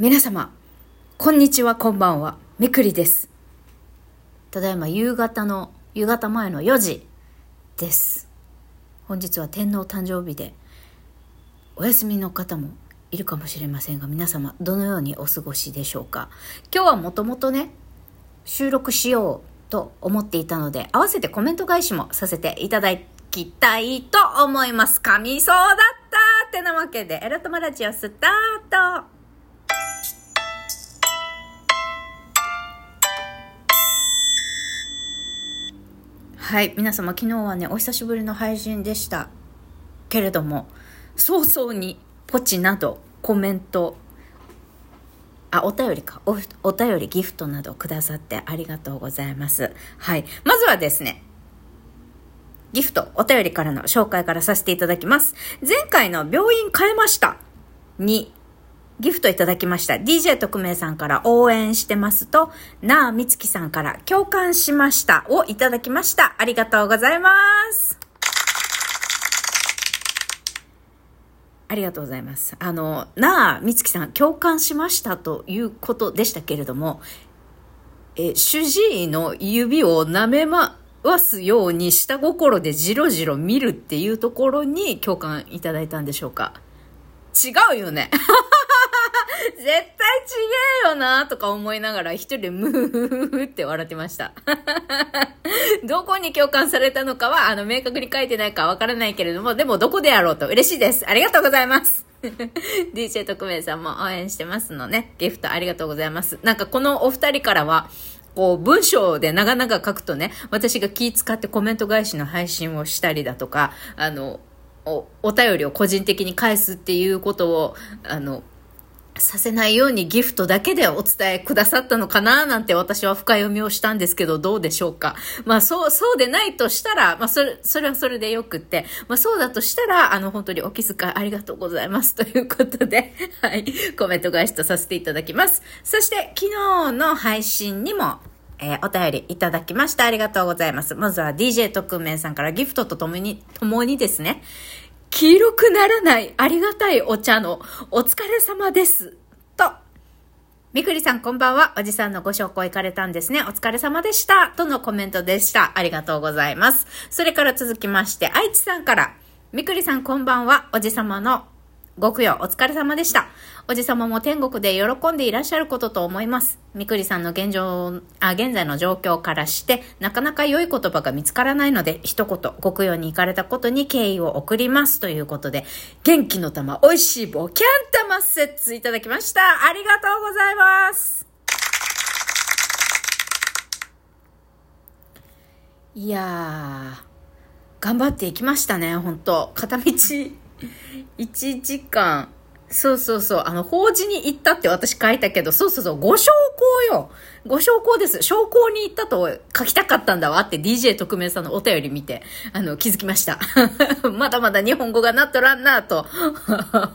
皆様、こんにちは、こんばんは。めくりです。ただいま夕方の、夕方前の4時です。本日は天皇誕生日で、お休みの方もいるかもしれませんが、皆様、どのようにお過ごしでしょうか。今日はもともとね、収録しようと思っていたので、合わせてコメント返しもさせていただきたいと思います。噛みそうだったってなわけで、エロトマラジオスタートはい、皆様昨日はね、お久しぶりの配信でした。けれども、早々にポチなどコメント、あ、お便りか。お、お便りギフトなどくださってありがとうございます。はい。まずはですね、ギフト、お便りからの紹介からさせていただきます。前回の病院変えましたに、ギフトいただきました。DJ 特命さんから応援してますと、なあみつきさんから共感しましたをいただきました。ありがとうございます。ありがとうございます。あの、なあみつきさん共感しましたということでしたけれども、え、主治医の指を舐めまわすように下心でじろじろ見るっていうところに共感いただいたんでしょうか違うよね 絶対ちげえよなとか思いながら一人でムーフって笑ってました。どこに共感されたのかは、あの、明確に書いてないかわからないけれども、でもどこでやろうと嬉しいです。ありがとうございます。DJ 特命さんも応援してますのね。ギフトありがとうございます。なんかこのお二人からは、こう文章で長々書くとね、私が気使ってコメント返しの配信をしたりだとか、あの、お、お便りを個人的に返すっていうことを、あの、させないようにギフトだけでお伝えくださったのかななんて私は深読みをしたんですけど、どうでしょうか。まあそう、そうでないとしたら、まあそれ、それはそれでよくって、まあそうだとしたら、あの本当にお気遣いありがとうございますということで、はい、コメント返しとさせていただきます。そして昨日の配信にも、えーお便りいただきました。ありがとうございます。まずは DJ 特命さんからギフトとともに、ともにですね、黄色くならないありがたいお茶のお疲れ様です。と、みくりさんこんばんは。おじさんのご紹介行かれたんですね。お疲れ様でした。とのコメントでした。ありがとうございます。それから続きまして、愛知さんから、みくりさんこんばんは。おじさまのご供養お疲れ様でした。おじさまも天国で喜んでいらっしゃることと思います。みくりさんの現状、あ、現在の状況からして、なかなか良い言葉が見つからないので、一言、ご供養に行かれたことに敬意を送ります。ということで、元気の玉、美味しい棒、キャン玉セッツいただきました。ありがとうございます。いやー、頑張っていきましたね、本当片道 1時間。そうそうそう。あの、法事に行ったって私書いたけど、そうそうそう。ご昇降よ。ご昇降です。昇降に行ったと書きたかったんだわって DJ 特命さんのお便り見て、あの、気づきました。まだまだ日本語がなっとらんなと、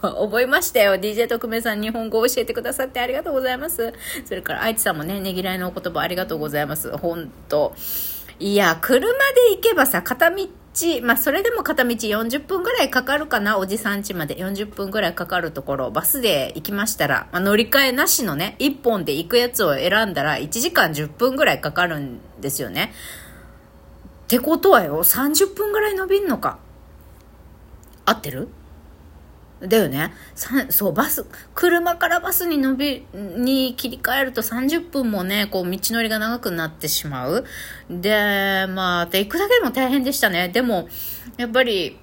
覚えましたよ。DJ 特命さん日本語を教えてくださってありがとうございます。それから愛知さんもね、ねぎらいのお言葉ありがとうございます。本当いや、車で行けばさ、片道、ちまあ、それでも片道40分ぐらいかかるかな、おじさん家まで40分ぐらいかかるところ、バスで行きましたら、まあ、乗り換えなしのね、1本で行くやつを選んだら、1時間10分ぐらいかかるんですよね。ってことはよ、30分ぐらい伸びんのか。合ってる？だよね。そう、バス、車からバスに伸び、に切り替えると30分もね、こう、道のりが長くなってしまう。で、まあ、で、行くだけでも大変でしたね。でも、やっぱり、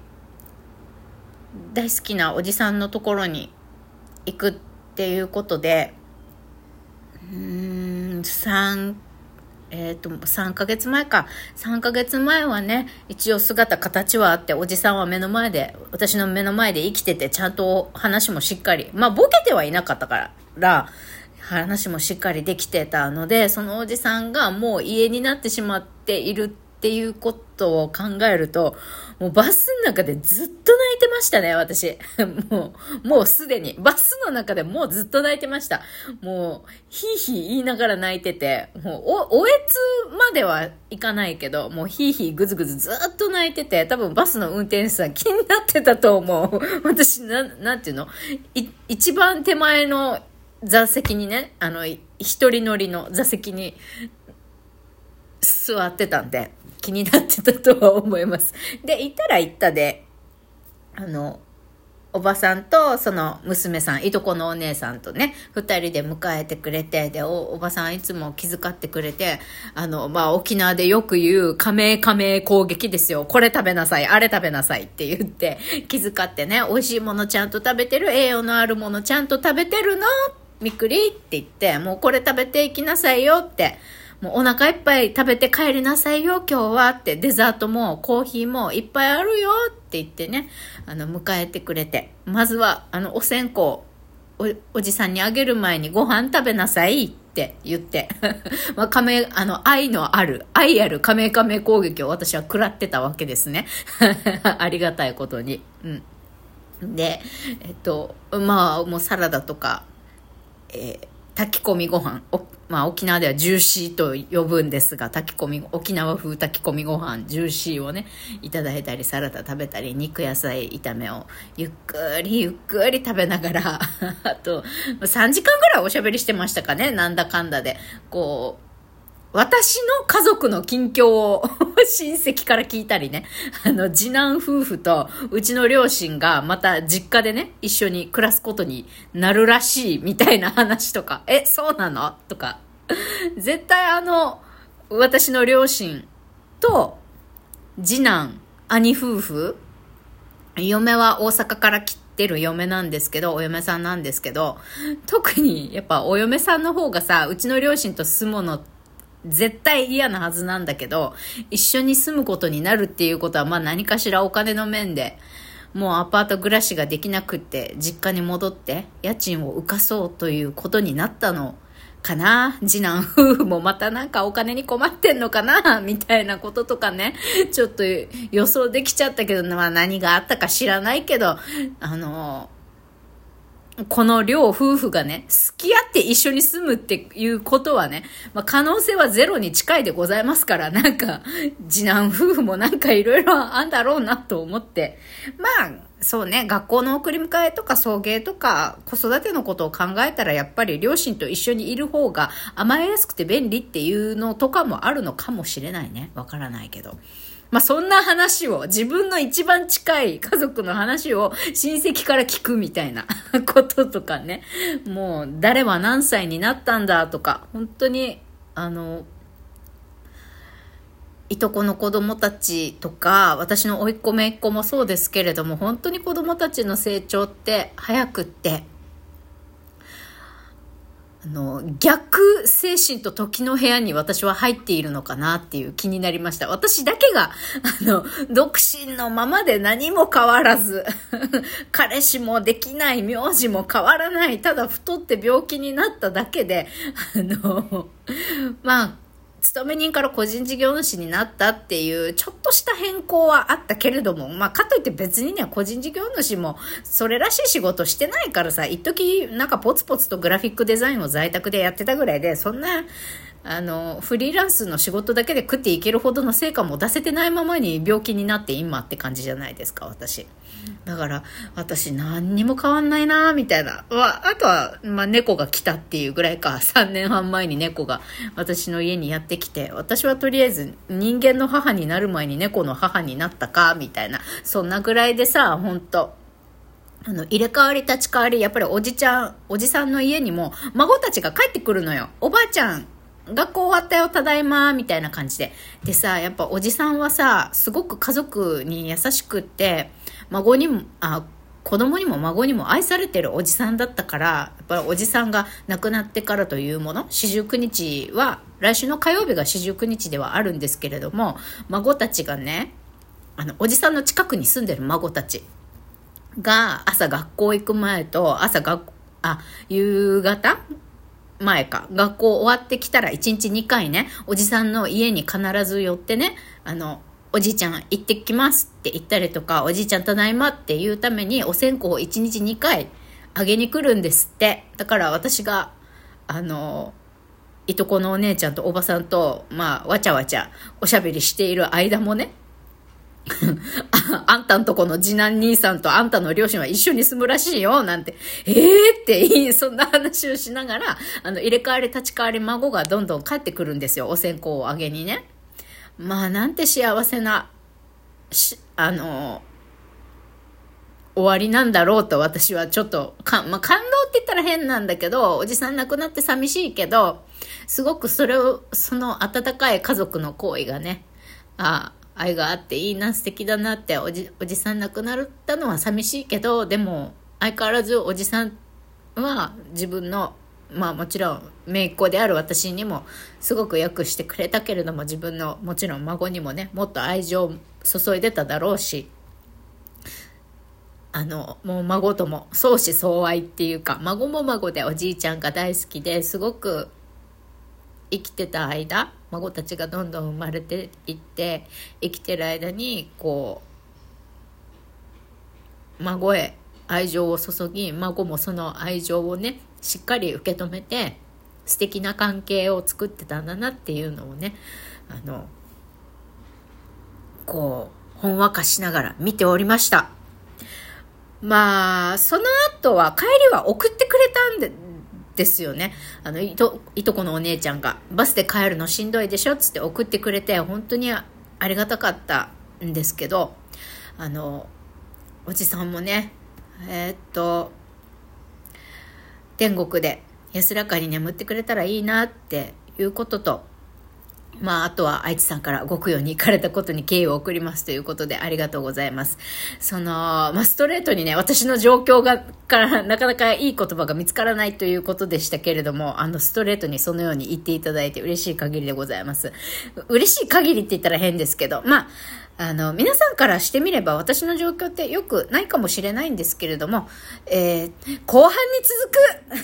大好きなおじさんのところに行くっていうことで、うーん、3、えっ、と、3ヶ月前か。3ヶ月前はね、一応姿、形はあって、おじさんは目の前で、私の目の前で生きてて、ちゃんと話もしっかり、まあ、ボケてはいなかったから、話もしっかりできてたので、そのおじさんがもう家になってしまっているってっていうことを考えると、もうバスの中でずっと泣いてましたね、私。もう、もうすでに。バスの中でもうずっと泣いてました。もう、ひいひい言いながら泣いてて、もう、お、おえつまではいかないけど、もうひいひいぐずぐずずっと泣いてて、多分バスの運転手さん気になってたと思う。私、な、なんていうの？い一番手前の座席にね、あの、一人乗りの座席に座ってたんで、気になってたとは思います。で、行ったら行ったで、あの、おばさんと、その娘さん、いとこのお姉さんとね、二人で迎えてくれて、で、お、ばさんいつも気遣ってくれて、あの、まあ、沖縄でよく言う、加盟加盟攻撃ですよ。これ食べなさい、あれ食べなさいって言って、気遣ってね、美味しいものちゃんと食べてる、栄養のあるものちゃんと食べてるの？みくりって言って、もうこれ食べていきなさいよって、もうお腹いっぱい食べて帰りなさいよ、今日はって、デザートもコーヒーもいっぱいあるよって言ってね、あの、迎えてくれて、まずは、あの、お線香、お、おじさんにあげる前にご飯食べなさいって言って、まあ、亀、あの、愛のある、愛ある亀亀攻撃を私は食らってたわけですね。ありがたいことに。うん。で、えっと、まあ、もうサラダとか、えー炊き込みご飯。おまあ、沖縄ではジューシーと呼ぶんですが炊き込み沖縄風炊き込みご飯ジューシーをねいただいたりサラダ食べたり肉野菜炒めをゆっくりゆっくり食べながら あと3時間ぐらいおしゃべりしてましたかね。なんだかんだで。こう私の家族の近況を 親戚から聞いたりね、あの、次男夫婦とうちの両親がまた実家でね、一緒に暮らすことになるらしいみたいな話とか、え、そうなの？とか、絶対あの、私の両親と次男、兄夫婦、嫁は大阪から来てる嫁なんですけど、お嫁さんなんですけど、特にやっぱお嫁さんの方がさ、うちの両親と住むのって絶対嫌なはずなんだけど、一緒に住むことになるっていうことは、まあ何かしらお金の面で、もうアパート暮らしができなくって、実家に戻って家賃を浮かそうということになったのかな。次男夫婦もまたなんかお金に困ってんのかなみたいなこととかね、ちょっと予想できちゃったけど、まあ何があったか知らないけど、あのこの両夫婦がね、付き合って一緒に住むっていうことはね、まあ、可能性はゼロに近いでございますから、なんか、次男夫婦もなんかいろいろあんだろうなと思って。まあ、そうね、学校の送り迎えとか送迎とか子育てのことを考えたらやっぱり両親と一緒にいる方が甘えやすくて便利っていうのとかもあるのかもしれないね。わからないけど。まあ、そんな話を、自分の一番近い家族の話を親戚から聞くみたいな こととかね。もう、誰は何歳になったんだとか、本当に、あの、いとこの子供たちとか、私の甥っ子姪っ子もそうですけれども、本当に子供たちの成長って早くって、あの、逆精神と時の部屋に私は入っているのかなっていう気になりました。私だけが、あの、独身のままで何も変わらず、彼氏もできない、名字も変わらない、ただ太って病気になっただけで、あの、まあ、勤め人から個人事業主になったっていうちょっとした変更はあったけれども、まあかといって別にね、個人事業主もそれらしい仕事してないからさ、一時なんかポツポツとグラフィックデザインを在宅でやってたぐらいで、そんな、あの、フリーランスの仕事だけで食っていけるほどの成果も出せてないままに病気になって今って感じじゃないですか、私。だから、私何にも変わんないなみたいな。ああとは、まあ、猫が来たっていうぐらいか。3年半前に猫が私の家にやってきて、私はとりあえず人間の母になる前に猫の母になったか、みたいな。そんなぐらいでさ、ほんと。あの、入れ替わり立ち替わり、やっぱりおじちゃん、おじさんの家にも孫たちが帰ってくるのよ。おばあちゃん学校終わったよ、ただいま、みたいな感じで。でさ、やっぱおじさんはさ、すごく家族に優しくって、孫にも、あ、子供にも孫にも愛されてるおじさんだったから、やっぱおじさんが亡くなってからというもの、四十九日は、来週の火曜日が四十九日ではあるんですけれども、孫たちがね、あの、おじさんの近くに住んでる孫たちが、朝学校行く前と、朝学、あ、夕方前か、学校終わってきたら1日2回ね、おじさんの家に必ず寄ってね、あの、おじいちゃん行ってきますって言ったりとか、おじいちゃんただいまって言うためにお線香を1日2回あげに来るんですって。だから私が、あの、いとこのお姉ちゃんとおばさんと、まあ、わちゃわちゃおしゃべりしている間もね、あんたんとこの次男兄さんとあんたの両親は一緒に住むらしいよ、なんて、ええー、っていい、そんな話をしながら、あの、入れ替わり立ち替わり孫がどんどん帰ってくるんですよ、お線香をあげにね。まあ、なんて幸せな、し、あの、終わりなんだろうと私はちょっと、か、まあ、感動って言ったら変なんだけど、おじさん亡くなって寂しいけど、すごくそれを、その温かい家族の行為がね、ああ愛があっていいな、素敵だなっておじ、おじさん亡くなったのは寂しいけど、でも、相変わらずおじさんは自分の、まあもちろん、姪っ子である私にもすごくよくしてくれたけれども、自分のもちろん孫にもね、もっと愛情を注いでただろうし、あの、もう孫とも相思相愛っていうか、孫も孫でおじいちゃんが大好きですごく生きてた間、孫たちがどんどん生まれていって、生きてる間に、こう、孫へ愛情を注ぎ、孫もその愛情をね、しっかり受け止めて、素敵な関係を作ってたんだなっていうのをね、あの、こう、ほんわかしながら見ておりました。まあ、その後は帰りは送ってくれたんで、ですよね。あの、いと、いとこのお姉ちゃんが、バスで帰るのしんどいでしょつって送ってくれて、本当にありがたかったんですけど、あの、おじさんもね、えー、っと、天国で安らかに眠ってくれたらいいなっていうことと、まあ、あとは愛知さんからご供養に行かれたことに敬意を送りますということでありがとうございます。その、まあ、ストレートにね、私の状況が、からなかなかいい言葉が見つからないということでしたけれども、あの、ストレートにそのように言っていただいて嬉しい限りでございます。嬉しい限りって言ったら変ですけど、まあ、あの、皆さんからしてみれば私の状況ってよくないかもしれないんですけれども、えー、後半に続く